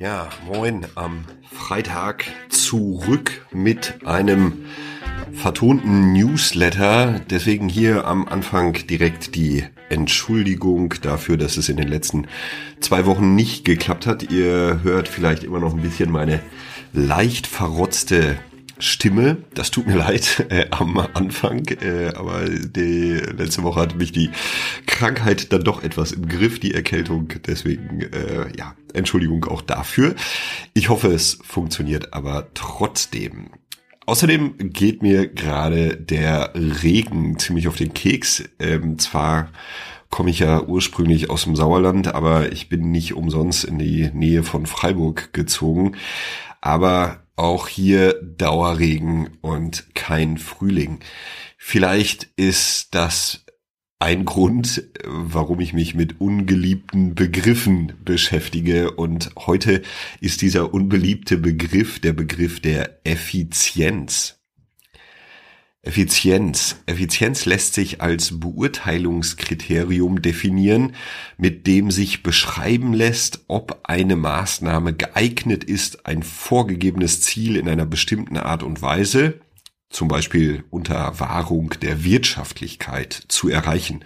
Ja, moin am Freitag zurück mit einem vertonten Newsletter. Deswegen hier am Anfang direkt die Entschuldigung dafür, dass es in den letzten zwei Wochen nicht geklappt hat. Ihr hört vielleicht immer noch ein bisschen meine leicht verrotzte Stimme. Das tut mir leid äh, am Anfang, äh, aber die letzte Woche hatte mich die Krankheit dann doch etwas im Griff, die Erkältung. Deswegen, äh, ja, Entschuldigung auch dafür. Ich hoffe, es funktioniert aber trotzdem. Außerdem geht mir gerade der Regen ziemlich auf den Keks. Ähm, zwar komme ich ja ursprünglich aus dem Sauerland, aber ich bin nicht umsonst in die Nähe von Freiburg gezogen. Aber auch hier Dauerregen und kein Frühling. Vielleicht ist das ein Grund, warum ich mich mit ungeliebten Begriffen beschäftige. Und heute ist dieser unbeliebte Begriff der Begriff der Effizienz. Effizienz. Effizienz lässt sich als Beurteilungskriterium definieren, mit dem sich beschreiben lässt, ob eine Maßnahme geeignet ist, ein vorgegebenes Ziel in einer bestimmten Art und Weise, zum Beispiel unter Wahrung der Wirtschaftlichkeit, zu erreichen.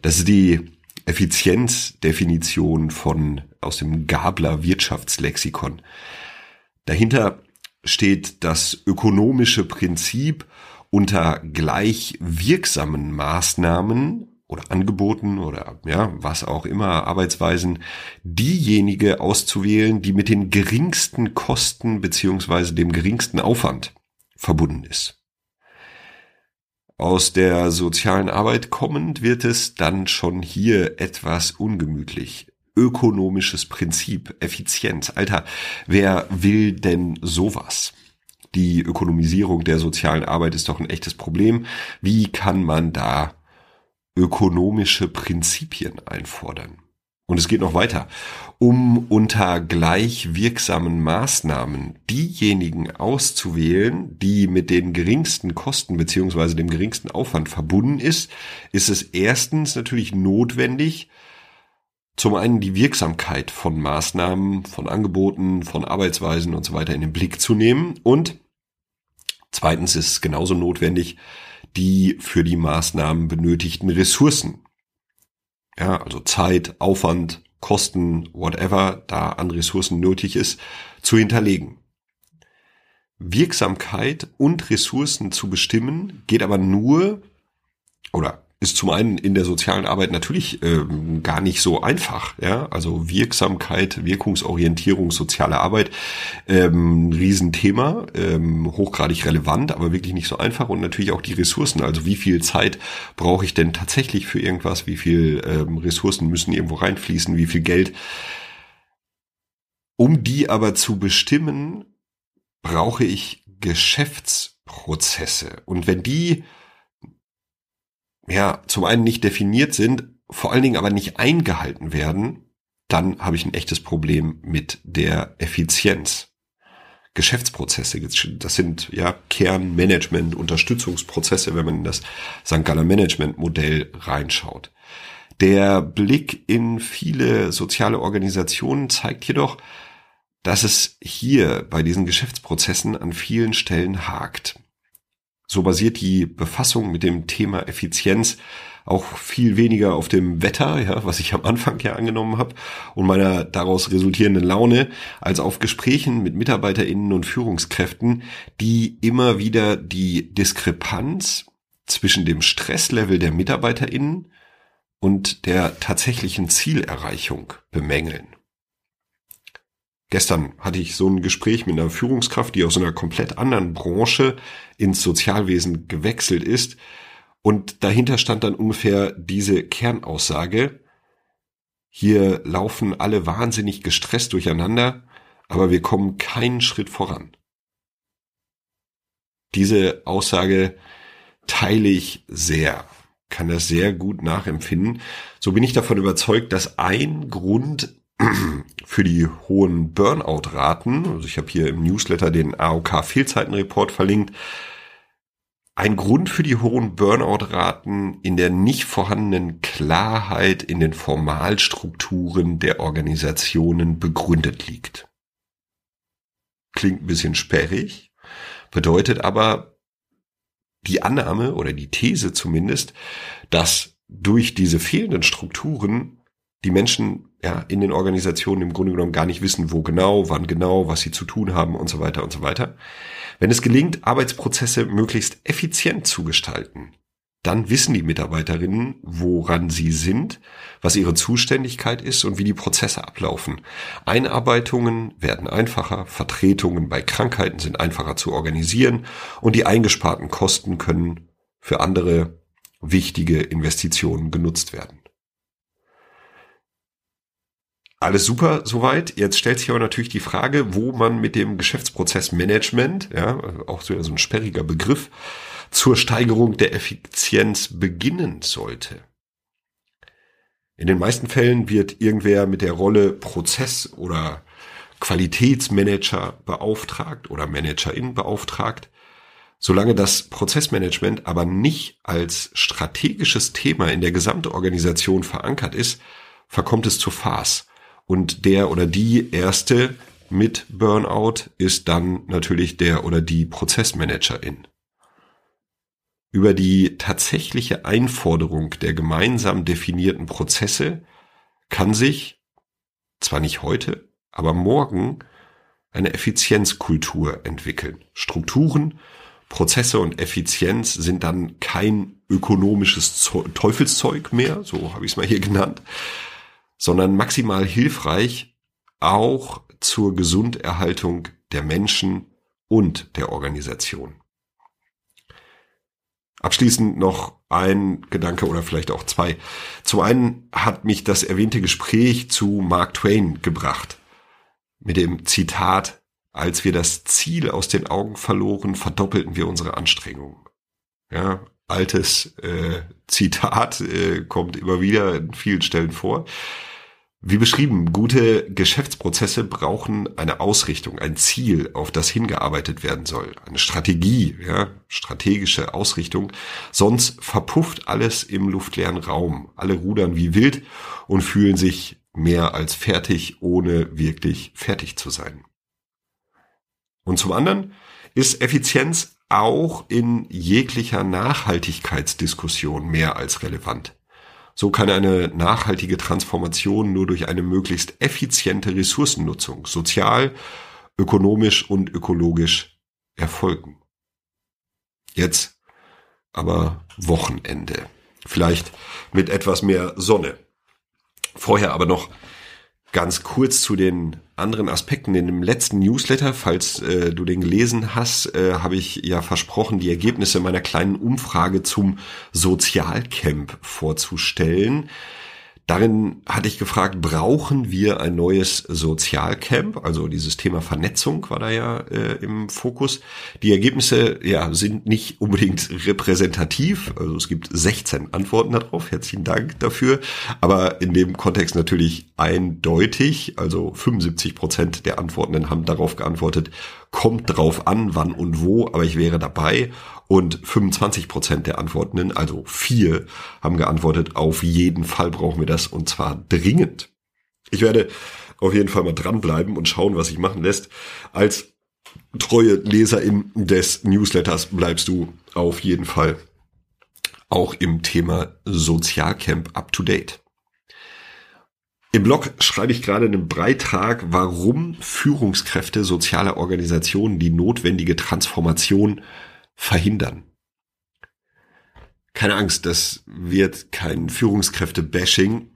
Das ist die Effizienzdefinition von aus dem Gabler Wirtschaftslexikon. Dahinter steht das ökonomische Prinzip unter gleich wirksamen Maßnahmen oder Angeboten oder ja, was auch immer, Arbeitsweisen, diejenige auszuwählen, die mit den geringsten Kosten beziehungsweise dem geringsten Aufwand verbunden ist. Aus der sozialen Arbeit kommend wird es dann schon hier etwas ungemütlich. Ökonomisches Prinzip, Effizienz. Alter, wer will denn sowas? Die Ökonomisierung der sozialen Arbeit ist doch ein echtes Problem. Wie kann man da ökonomische Prinzipien einfordern? Und es geht noch weiter. Um unter gleich wirksamen Maßnahmen diejenigen auszuwählen, die mit den geringsten Kosten beziehungsweise dem geringsten Aufwand verbunden ist, ist es erstens natürlich notwendig, zum einen die Wirksamkeit von Maßnahmen, von Angeboten, von Arbeitsweisen und so weiter in den Blick zu nehmen und zweitens ist es genauso notwendig, die für die Maßnahmen benötigten Ressourcen, ja, also Zeit, Aufwand, Kosten, whatever da an Ressourcen nötig ist, zu hinterlegen. Wirksamkeit und Ressourcen zu bestimmen geht aber nur oder ist zum einen in der sozialen Arbeit natürlich ähm, gar nicht so einfach. Ja, also Wirksamkeit, Wirkungsorientierung, soziale Arbeit, ähm, Riesenthema, ähm, hochgradig relevant, aber wirklich nicht so einfach. Und natürlich auch die Ressourcen. Also wie viel Zeit brauche ich denn tatsächlich für irgendwas? Wie viel ähm, Ressourcen müssen irgendwo reinfließen? Wie viel Geld? Um die aber zu bestimmen, brauche ich Geschäftsprozesse. Und wenn die ja, zum einen nicht definiert sind, vor allen Dingen aber nicht eingehalten werden, dann habe ich ein echtes Problem mit der Effizienz. Geschäftsprozesse, das sind ja Kernmanagement, Unterstützungsprozesse, wenn man in das St. Galler Management Modell reinschaut. Der Blick in viele soziale Organisationen zeigt jedoch, dass es hier bei diesen Geschäftsprozessen an vielen Stellen hakt. So basiert die Befassung mit dem Thema Effizienz auch viel weniger auf dem Wetter, ja, was ich am Anfang ja angenommen habe, und meiner daraus resultierenden Laune, als auf Gesprächen mit Mitarbeiterinnen und Führungskräften, die immer wieder die Diskrepanz zwischen dem Stresslevel der Mitarbeiterinnen und der tatsächlichen Zielerreichung bemängeln. Gestern hatte ich so ein Gespräch mit einer Führungskraft, die aus einer komplett anderen Branche ins Sozialwesen gewechselt ist. Und dahinter stand dann ungefähr diese Kernaussage. Hier laufen alle wahnsinnig gestresst durcheinander, aber wir kommen keinen Schritt voran. Diese Aussage teile ich sehr, kann das sehr gut nachempfinden. So bin ich davon überzeugt, dass ein Grund für die hohen Burnout-Raten, also ich habe hier im Newsletter den AOK-Fehlzeitenreport verlinkt, ein Grund für die hohen Burnout-Raten in der nicht vorhandenen Klarheit in den Formalstrukturen der Organisationen begründet liegt. klingt ein bisschen sperrig, bedeutet aber die Annahme oder die These zumindest, dass durch diese fehlenden Strukturen die Menschen ja in den Organisationen im Grunde genommen gar nicht wissen, wo genau, wann genau, was sie zu tun haben und so weiter und so weiter. Wenn es gelingt, Arbeitsprozesse möglichst effizient zu gestalten, dann wissen die Mitarbeiterinnen, woran sie sind, was ihre Zuständigkeit ist und wie die Prozesse ablaufen. Einarbeitungen werden einfacher, Vertretungen bei Krankheiten sind einfacher zu organisieren und die eingesparten Kosten können für andere wichtige Investitionen genutzt werden. Alles super soweit. Jetzt stellt sich aber natürlich die Frage, wo man mit dem Geschäftsprozessmanagement, ja, auch so ein sperriger Begriff, zur Steigerung der Effizienz beginnen sollte. In den meisten Fällen wird irgendwer mit der Rolle Prozess- oder Qualitätsmanager beauftragt oder Managerin beauftragt. Solange das Prozessmanagement aber nicht als strategisches Thema in der Gesamtorganisation verankert ist, verkommt es zu Farce. Und der oder die erste mit Burnout ist dann natürlich der oder die Prozessmanagerin. Über die tatsächliche Einforderung der gemeinsam definierten Prozesse kann sich, zwar nicht heute, aber morgen, eine Effizienzkultur entwickeln. Strukturen, Prozesse und Effizienz sind dann kein ökonomisches Teufelszeug mehr, so habe ich es mal hier genannt, sondern maximal hilfreich auch zur Gesunderhaltung der Menschen und der Organisation. Abschließend noch ein Gedanke oder vielleicht auch zwei. Zum einen hat mich das erwähnte Gespräch zu Mark Twain gebracht. Mit dem Zitat, als wir das Ziel aus den Augen verloren, verdoppelten wir unsere Anstrengungen. Ja, altes äh, Zitat äh, kommt immer wieder in vielen Stellen vor. Wie beschrieben, gute Geschäftsprozesse brauchen eine Ausrichtung, ein Ziel, auf das hingearbeitet werden soll, eine Strategie, ja, strategische Ausrichtung. Sonst verpufft alles im luftleeren Raum. Alle rudern wie wild und fühlen sich mehr als fertig, ohne wirklich fertig zu sein. Und zum anderen ist Effizienz auch in jeglicher Nachhaltigkeitsdiskussion mehr als relevant. So kann eine nachhaltige Transformation nur durch eine möglichst effiziente Ressourcennutzung, sozial, ökonomisch und ökologisch erfolgen. Jetzt aber Wochenende. Vielleicht mit etwas mehr Sonne. Vorher aber noch ganz kurz zu den anderen Aspekten. In dem letzten Newsletter, falls äh, du den gelesen hast, äh, habe ich ja versprochen, die Ergebnisse meiner kleinen Umfrage zum Sozialcamp vorzustellen. Darin hatte ich gefragt, brauchen wir ein neues Sozialcamp? Also dieses Thema Vernetzung war da ja äh, im Fokus. Die Ergebnisse ja, sind nicht unbedingt repräsentativ. Also es gibt 16 Antworten darauf. Herzlichen Dank dafür. Aber in dem Kontext natürlich eindeutig. Also 75 Prozent der Antwortenden haben darauf geantwortet, kommt drauf an, wann und wo, aber ich wäre dabei. Und 25 Prozent der Antwortenden, also vier, haben geantwortet, auf jeden Fall brauchen wir das und zwar dringend. Ich werde auf jeden Fall mal dranbleiben und schauen, was sich machen lässt. Als treue Leserin des Newsletters bleibst du auf jeden Fall auch im Thema Sozialcamp up to date. Im Blog schreibe ich gerade einen Beitrag, warum Führungskräfte sozialer Organisationen die notwendige Transformation verhindern. Keine Angst, das wird kein Führungskräfte-Bashing,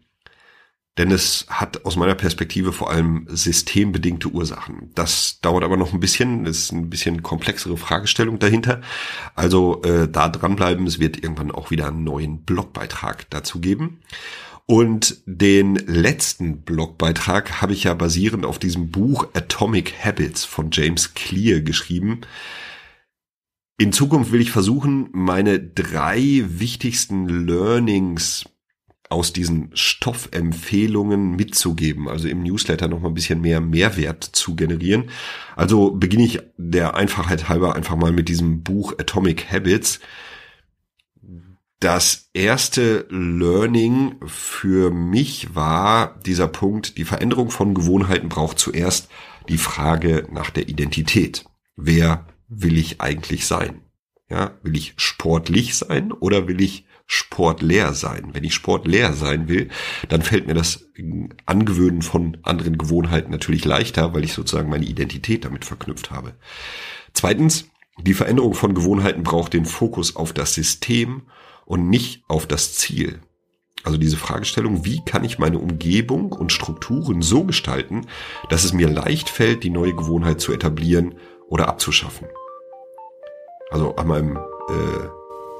denn es hat aus meiner Perspektive vor allem systembedingte Ursachen. Das dauert aber noch ein bisschen, ist ein bisschen komplexere Fragestellung dahinter. Also äh, da dranbleiben, es wird irgendwann auch wieder einen neuen Blogbeitrag dazu geben. Und den letzten Blogbeitrag habe ich ja basierend auf diesem Buch Atomic Habits von James Clear geschrieben. In Zukunft will ich versuchen, meine drei wichtigsten Learnings aus diesen Stoffempfehlungen mitzugeben, also im Newsletter noch mal ein bisschen mehr Mehrwert zu generieren. Also beginne ich der Einfachheit halber einfach mal mit diesem Buch Atomic Habits. Das erste Learning für mich war dieser Punkt, die Veränderung von Gewohnheiten braucht zuerst die Frage nach der Identität. Wer will ich eigentlich sein? Ja, will ich sportlich sein oder will ich sportleer sein? Wenn ich sportleer sein will, dann fällt mir das Angewöhnen von anderen Gewohnheiten natürlich leichter, weil ich sozusagen meine Identität damit verknüpft habe. Zweitens, die Veränderung von Gewohnheiten braucht den Fokus auf das System und nicht auf das Ziel. Also diese Fragestellung, wie kann ich meine Umgebung und Strukturen so gestalten, dass es mir leicht fällt, die neue Gewohnheit zu etablieren oder abzuschaffen. Also an meinem, äh,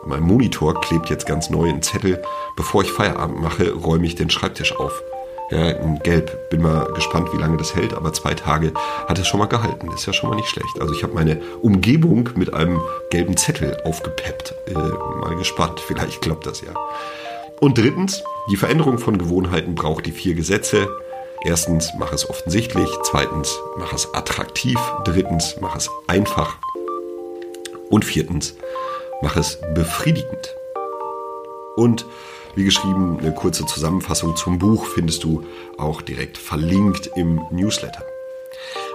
an meinem Monitor klebt jetzt ganz neu ein Zettel, bevor ich Feierabend mache, räume ich den Schreibtisch auf. Ja, in Gelb. Bin mal gespannt, wie lange das hält, aber zwei Tage hat es schon mal gehalten. ist ja schon mal nicht schlecht. Also ich habe meine Umgebung mit einem gelben Zettel aufgepeppt. Äh, mal gespannt, vielleicht klappt das ja. Und drittens, die Veränderung von Gewohnheiten braucht die vier Gesetze. Erstens, mach es offensichtlich. Zweitens, mach es attraktiv. Drittens, mach es einfach. Und viertens, mach es befriedigend. Und wie geschrieben, eine kurze Zusammenfassung zum Buch findest du auch direkt verlinkt im Newsletter.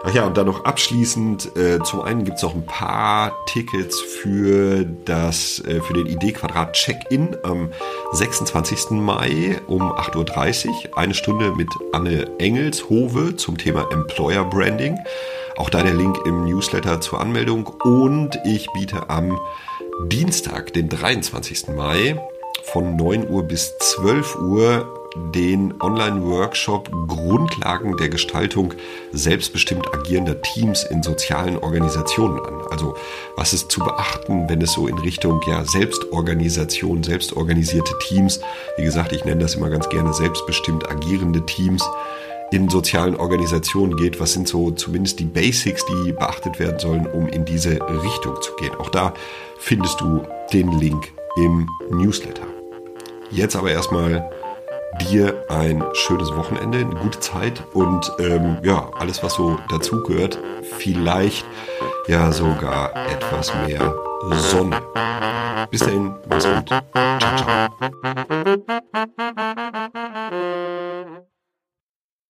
Ach ja, und dann noch abschließend, äh, zum einen gibt es noch ein paar Tickets für das, äh, für den Idee-Quadrat Check-In am 26. Mai um 8.30 Uhr. Eine Stunde mit Anne Engelshove zum Thema Employer Branding. Auch da der Link im Newsletter zur Anmeldung. Und ich biete am Dienstag, den 23. Mai, von 9 Uhr bis 12 Uhr den Online-Workshop Grundlagen der Gestaltung selbstbestimmt agierender Teams in sozialen Organisationen an. Also was ist zu beachten, wenn es so in Richtung ja Selbstorganisation, selbstorganisierte Teams, wie gesagt, ich nenne das immer ganz gerne selbstbestimmt agierende Teams in sozialen Organisationen geht. Was sind so zumindest die Basics, die beachtet werden sollen, um in diese Richtung zu gehen? Auch da findest du den Link im Newsletter. Jetzt aber erstmal dir ein schönes Wochenende, eine gute Zeit und ähm, ja, alles, was so dazugehört, vielleicht ja sogar etwas mehr Sonne. Bis dahin, mach's gut. Ciao, ciao.